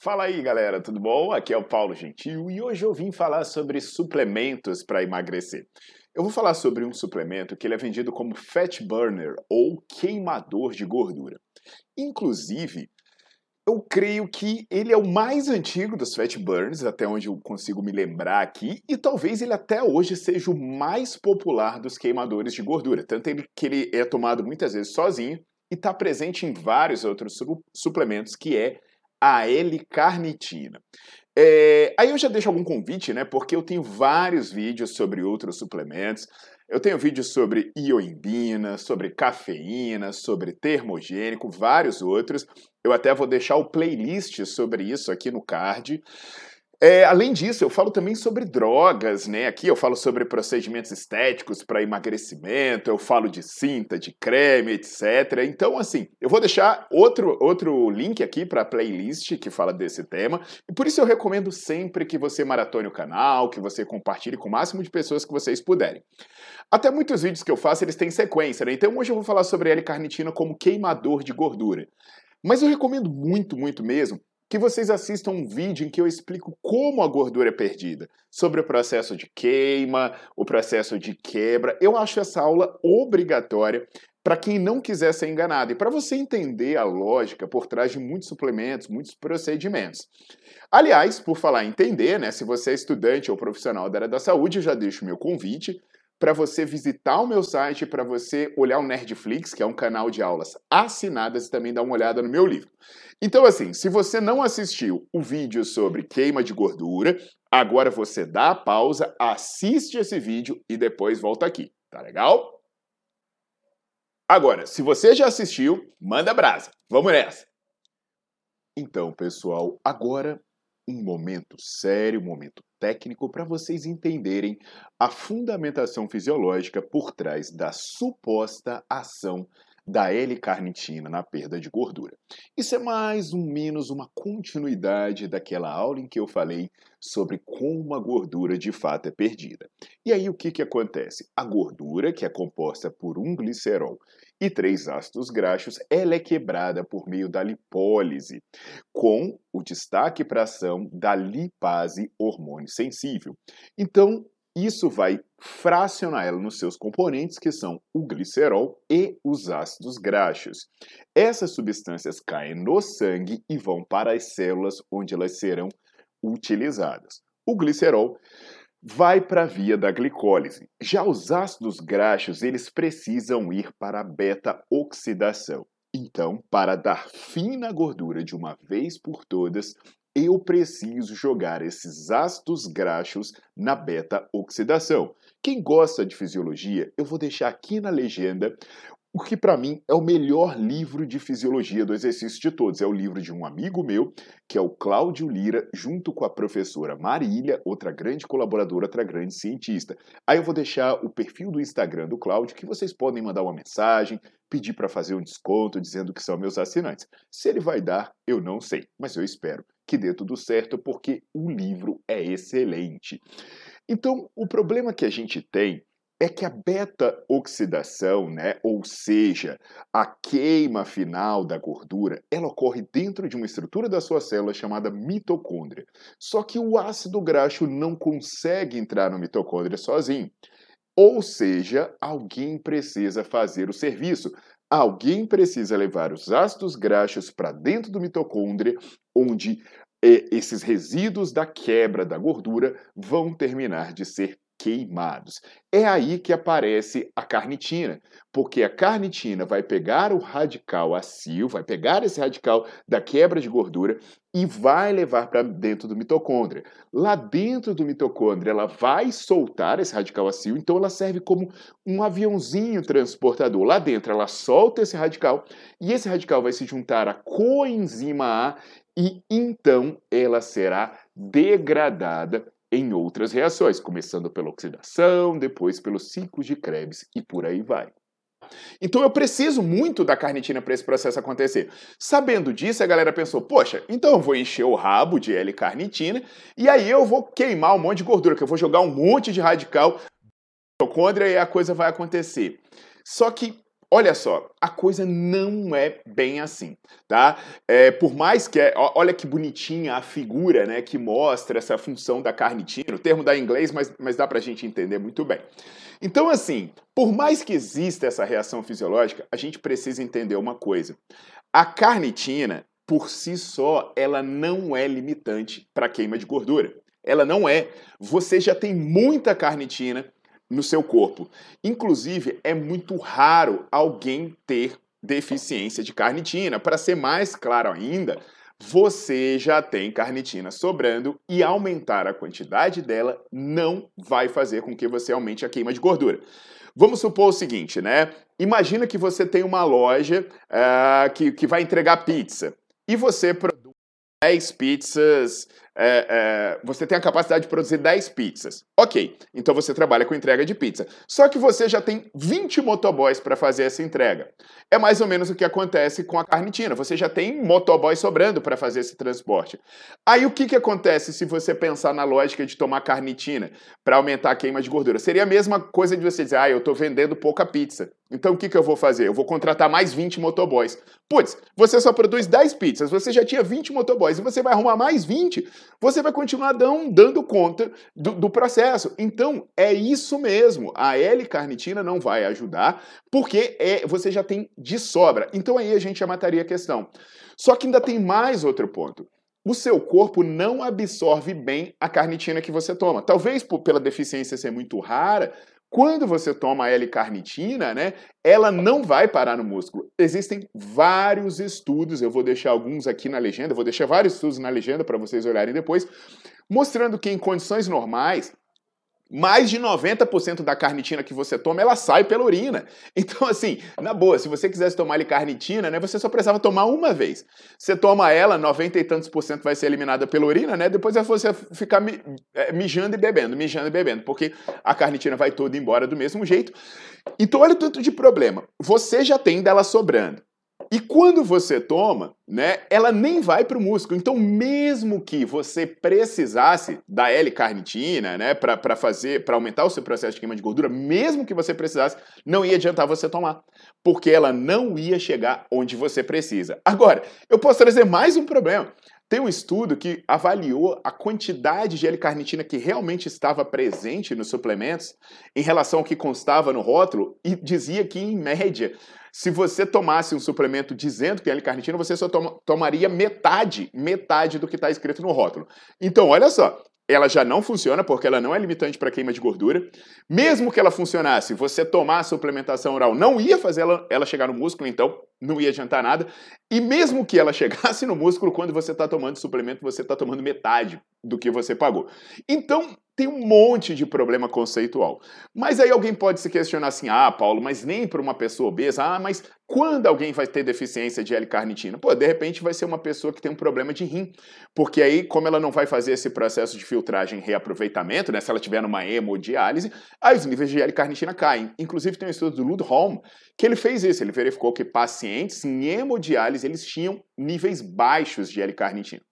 Fala aí, galera, tudo bom? Aqui é o Paulo Gentil e hoje eu vim falar sobre suplementos para emagrecer. Eu vou falar sobre um suplemento que ele é vendido como fat burner ou queimador de gordura. Inclusive, eu creio que ele é o mais antigo dos fat burners, até onde eu consigo me lembrar aqui, e talvez ele até hoje seja o mais popular dos queimadores de gordura. Tanto que ele é tomado muitas vezes sozinho e está presente em vários outros suplementos, que é a L-carnitina. É, aí eu já deixo algum convite, né? Porque eu tenho vários vídeos sobre outros suplementos. Eu tenho vídeos sobre ioimbina, sobre cafeína, sobre termogênico, vários outros. Eu até vou deixar o playlist sobre isso aqui no card. É, além disso, eu falo também sobre drogas, né? Aqui eu falo sobre procedimentos estéticos para emagrecimento, eu falo de cinta, de creme, etc. Então, assim, eu vou deixar outro, outro link aqui para a playlist que fala desse tema. E por isso eu recomendo sempre que você maratone o canal, que você compartilhe com o máximo de pessoas que vocês puderem. Até muitos vídeos que eu faço, eles têm sequência, né? Então hoje eu vou falar sobre L-carnitina como queimador de gordura. Mas eu recomendo muito, muito mesmo que vocês assistam um vídeo em que eu explico como a gordura é perdida, sobre o processo de queima, o processo de quebra. Eu acho essa aula obrigatória para quem não quiser ser enganado e para você entender a lógica por trás de muitos suplementos, muitos procedimentos. Aliás, por falar em entender, né, se você é estudante ou profissional da área da saúde, eu já deixo meu convite para você visitar o meu site, para você olhar o Nerdflix, que é um canal de aulas assinadas, e também dar uma olhada no meu livro. Então, assim, se você não assistiu o vídeo sobre queima de gordura, agora você dá a pausa, assiste esse vídeo e depois volta aqui. Tá legal? Agora, se você já assistiu, manda brasa. Vamos nessa! Então, pessoal, agora um momento sério, um momento técnico para vocês entenderem a fundamentação fisiológica por trás da suposta ação da L-carnitina na perda de gordura. Isso é mais ou menos uma continuidade daquela aula em que eu falei sobre como a gordura de fato é perdida. E aí o que, que acontece? A gordura, que é composta por um glicerol e três ácidos graxos, ela é quebrada por meio da lipólise, com o destaque para a ação da lipase hormônio sensível. Então, isso vai fracionar ela nos seus componentes, que são o glicerol e os ácidos graxos. Essas substâncias caem no sangue e vão para as células onde elas serão utilizadas. O glicerol vai para a via da glicólise. Já os ácidos graxos, eles precisam ir para a beta-oxidação. Então, para dar fim na gordura de uma vez por todas, eu preciso jogar esses ácidos graxos na beta-oxidação. Quem gosta de fisiologia, eu vou deixar aqui na legenda o que para mim é o melhor livro de fisiologia do exercício de todos. É o livro de um amigo meu, que é o Cláudio Lira, junto com a professora Marília, outra grande colaboradora, outra grande cientista. Aí eu vou deixar o perfil do Instagram do Cláudio, que vocês podem mandar uma mensagem, pedir para fazer um desconto, dizendo que são meus assinantes. Se ele vai dar, eu não sei, mas eu espero que dê tudo certo, porque o livro é excelente. Então, o problema que a gente tem é que a beta-oxidação, né, ou seja, a queima final da gordura, ela ocorre dentro de uma estrutura da sua célula chamada mitocôndria. Só que o ácido graxo não consegue entrar no mitocôndria sozinho. Ou seja, alguém precisa fazer o serviço. Alguém precisa levar os ácidos graxos para dentro do mitocôndria, onde esses resíduos da quebra da gordura vão terminar de ser queimados. É aí que aparece a carnitina, porque a carnitina vai pegar o radical acil, vai pegar esse radical da quebra de gordura e vai levar para dentro do mitocôndria. Lá dentro do mitocôndria, ela vai soltar esse radical acil, então ela serve como um aviãozinho transportador. Lá dentro, ela solta esse radical e esse radical vai se juntar à coenzima A e então ela será degradada em outras reações, começando pela oxidação, depois pelos ciclos de Krebs e por aí vai. Então eu preciso muito da carnitina para esse processo acontecer. Sabendo disso, a galera pensou: poxa, então eu vou encher o rabo de L-carnitina e aí eu vou queimar um monte de gordura, que eu vou jogar um monte de radical mitocôndria e a coisa vai acontecer. Só que Olha só, a coisa não é bem assim, tá? É, por mais que, é, olha que bonitinha a figura, né, que mostra essa função da carnitina, o termo da inglês, mas, mas dá pra gente entender muito bem. Então, assim, por mais que exista essa reação fisiológica, a gente precisa entender uma coisa. A carnitina, por si só, ela não é limitante para queima de gordura. Ela não é. Você já tem muita carnitina no seu corpo. Inclusive, é muito raro alguém ter deficiência de carnitina. Para ser mais claro ainda, você já tem carnitina sobrando e aumentar a quantidade dela não vai fazer com que você aumente a queima de gordura. Vamos supor o seguinte, né? Imagina que você tem uma loja uh, que, que vai entregar pizza e você produz 10 pizzas é, é, você tem a capacidade de produzir 10 pizzas. Ok, então você trabalha com entrega de pizza. Só que você já tem 20 motoboys para fazer essa entrega. É mais ou menos o que acontece com a carnitina. Você já tem motoboys sobrando para fazer esse transporte. Aí o que, que acontece se você pensar na lógica de tomar carnitina para aumentar a queima de gordura? Seria a mesma coisa de você dizer, ah, eu estou vendendo pouca pizza. Então o que, que eu vou fazer? Eu vou contratar mais 20 motoboys. Putz, você só produz 10 pizzas, você já tinha 20 motoboys e você vai arrumar mais 20, você vai continuar dando, dando conta do, do processo. Então é isso mesmo. A L-carnitina não vai ajudar porque é, você já tem de sobra. Então aí a gente já mataria a questão. Só que ainda tem mais outro ponto o seu corpo não absorve bem a carnitina que você toma. Talvez por, pela deficiência ser muito rara, quando você toma L-carnitina, né, ela não vai parar no músculo. Existem vários estudos, eu vou deixar alguns aqui na legenda, vou deixar vários estudos na legenda para vocês olharem depois, mostrando que em condições normais, mais de 90% da carnitina que você toma, ela sai pela urina. Então, assim, na boa, se você quisesse tomar carnitina, né, você só precisava tomar uma vez. Você toma ela, 90 e tantos por cento vai ser eliminada pela urina, né? Depois é você ficar é, mijando e bebendo, mijando e bebendo, porque a carnitina vai toda embora do mesmo jeito. Então, olha o tanto de problema. Você já tem dela sobrando. E quando você toma, né, ela nem vai para o músculo. Então, mesmo que você precisasse da L-carnitina, né, para fazer, para aumentar o seu processo de queima de gordura, mesmo que você precisasse, não ia adiantar você tomar, porque ela não ia chegar onde você precisa. Agora, eu posso trazer mais um problema. Tem um estudo que avaliou a quantidade de L-carnitina que realmente estava presente nos suplementos em relação ao que constava no rótulo e dizia que, em média, se você tomasse um suplemento dizendo que tem L-carnitina, você só toma, tomaria metade, metade do que está escrito no rótulo. Então, olha só, ela já não funciona porque ela não é limitante para queima de gordura. Mesmo que ela funcionasse, você tomar a suplementação oral não ia fazer ela, ela chegar no músculo, então não ia adiantar nada. E mesmo que ela chegasse no músculo, quando você está tomando suplemento, você está tomando metade do que você pagou. Então, tem um monte de problema conceitual. Mas aí alguém pode se questionar assim: ah, Paulo, mas nem para uma pessoa obesa, ah, mas quando alguém vai ter deficiência de L-carnitina? Pô, de repente vai ser uma pessoa que tem um problema de rim. Porque aí, como ela não vai fazer esse processo de filtragem e reaproveitamento, né, se ela tiver numa hemodiálise, aí os níveis de L-carnitina caem. Inclusive, tem um estudo do Ludholm que ele fez isso. Ele verificou que pacientes em hemodiálise eles tinham níveis baixos de L-carnitina.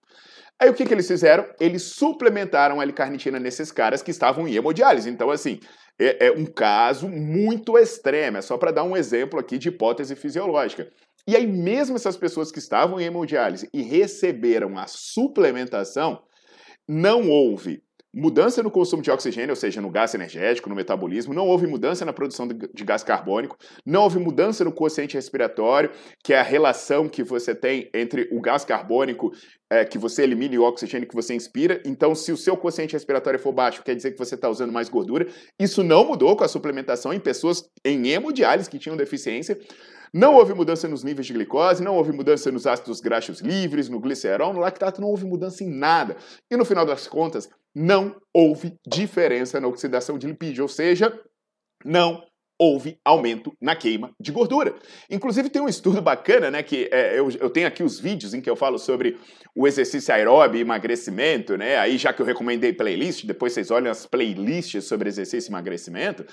Aí o que, que eles fizeram? Eles suplementaram a L-carnitina nesses caras que estavam em hemodiálise. Então, assim, é, é um caso muito extremo. É só para dar um exemplo aqui de hipótese fisiológica. E aí, mesmo essas pessoas que estavam em hemodiálise e receberam a suplementação, não houve mudança no consumo de oxigênio, ou seja, no gás energético, no metabolismo, não houve mudança na produção de gás carbônico, não houve mudança no quociente respiratório, que é a relação que você tem entre o gás carbônico é, que você elimina e o oxigênio que você inspira. Então, se o seu quociente respiratório for baixo, quer dizer que você está usando mais gordura. Isso não mudou com a suplementação em pessoas em hemodiálise que tinham deficiência. Não houve mudança nos níveis de glicose, não houve mudança nos ácidos graxos livres, no glicerol, no lactato, não houve mudança em nada. E no final das contas, não houve diferença na oxidação de lipídio, ou seja, não houve aumento na queima de gordura. Inclusive tem um estudo bacana, né, que é, eu, eu, tenho aqui os vídeos em que eu falo sobre o exercício aeróbio e emagrecimento, né, aí já que eu recomendei playlist, depois vocês olham as playlists sobre exercício e emagrecimento,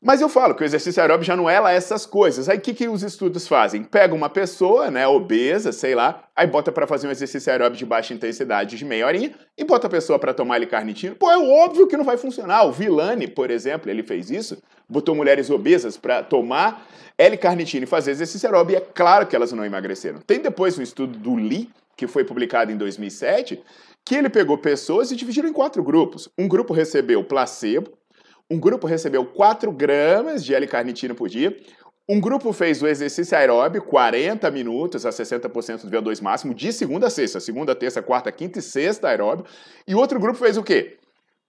mas eu falo que o exercício aeróbico já não é lá essas coisas. Aí o que, que os estudos fazem? Pega uma pessoa, né, obesa, sei lá, aí bota para fazer um exercício aeróbico de baixa intensidade de meia horinha e bota a pessoa para tomar L-carnitina. Pô, é óbvio que não vai funcionar. O Villani, por exemplo, ele fez isso, botou mulheres obesas para tomar L-carnitina e fazer exercício aeróbico e é claro que elas não emagreceram. Tem depois um estudo do Lee, que foi publicado em 2007, que ele pegou pessoas e dividiu em quatro grupos. Um grupo recebeu placebo, um grupo recebeu 4 gramas de L-carnitina por dia. Um grupo fez o exercício aeróbio, 40 minutos a 60% do VO2 máximo, de segunda a sexta. Segunda, terça, quarta, quinta e sexta aeróbio. E outro grupo fez o quê?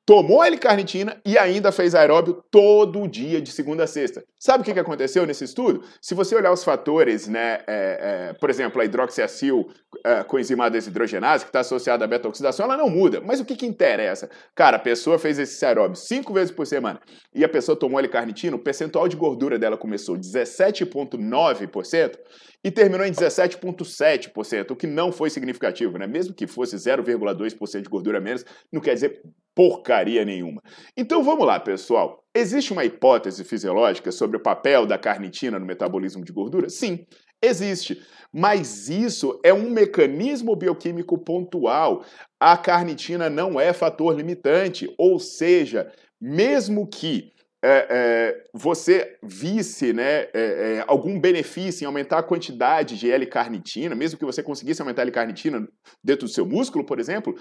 Tomou L-carnitina e ainda fez aeróbio todo dia, de segunda a sexta. Sabe o que aconteceu nesse estudo? Se você olhar os fatores, né, é, é, por exemplo, a hidroxiacil é, coenzima desidrogenase, que está associada à beta-oxidação, ela não muda. Mas o que, que interessa? Cara, a pessoa fez esse aeróbio cinco vezes por semana e a pessoa tomou L-carnitina, o percentual de gordura dela começou 17,9% e terminou em 17,7%, o que não foi significativo, né? Mesmo que fosse 0,2% de gordura menos, não quer dizer porcaria nenhuma. Então vamos lá, pessoal. Existe uma hipótese fisiológica sobre o papel da carnitina no metabolismo de gordura? Sim, existe. Mas isso é um mecanismo bioquímico pontual. A carnitina não é fator limitante, ou seja, mesmo que é, é, você visse né, é, é, algum benefício em aumentar a quantidade de L-carnitina, mesmo que você conseguisse aumentar a L-carnitina dentro do seu músculo, por exemplo,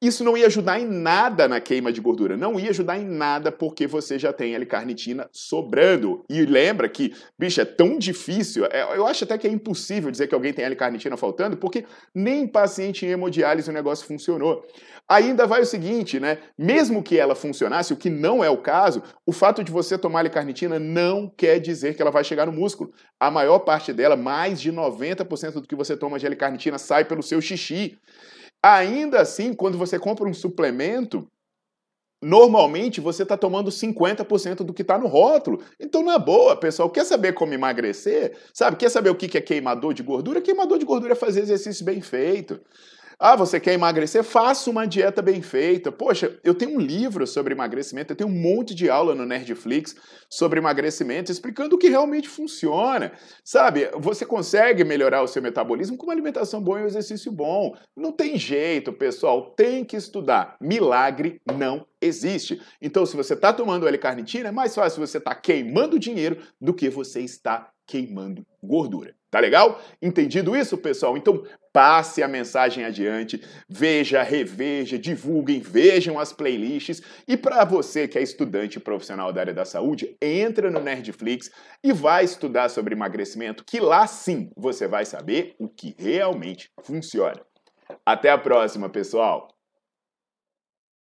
isso não ia ajudar em nada na queima de gordura, não ia ajudar em nada porque você já tem L-carnitina sobrando. E lembra que, bicho, é tão difícil, é, eu acho até que é impossível dizer que alguém tem L-carnitina faltando, porque nem paciente em hemodiálise o negócio funcionou. Ainda vai o seguinte, né? Mesmo que ela funcionasse, o que não é o caso, o fato de você tomar L-carnitina não quer dizer que ela vai chegar no músculo. A maior parte dela, mais de 90% do que você toma de L-carnitina sai pelo seu xixi. Ainda assim, quando você compra um suplemento, normalmente você está tomando 50% do que está no rótulo. Então, na boa, pessoal, quer saber como emagrecer? Sabe, quer saber o que é queimador de gordura? Queimador de gordura é fazer exercício bem feito. Ah, você quer emagrecer? Faça uma dieta bem feita. Poxa, eu tenho um livro sobre emagrecimento, eu tenho um monte de aula no Nerdflix sobre emagrecimento, explicando o que realmente funciona. Sabe, você consegue melhorar o seu metabolismo com uma alimentação boa e um exercício bom. Não tem jeito, pessoal, tem que estudar. Milagre não existe. Então, se você está tomando L-carnitina, é mais fácil você estar tá queimando dinheiro do que você está queimando gordura. Tá legal? Entendido isso, pessoal? Então passe a mensagem adiante, veja, reveja, divulguem, vejam as playlists e para você que é estudante profissional da área da saúde, entra no Nerdflix e vai estudar sobre emagrecimento, que lá sim você vai saber o que realmente funciona. Até a próxima, pessoal!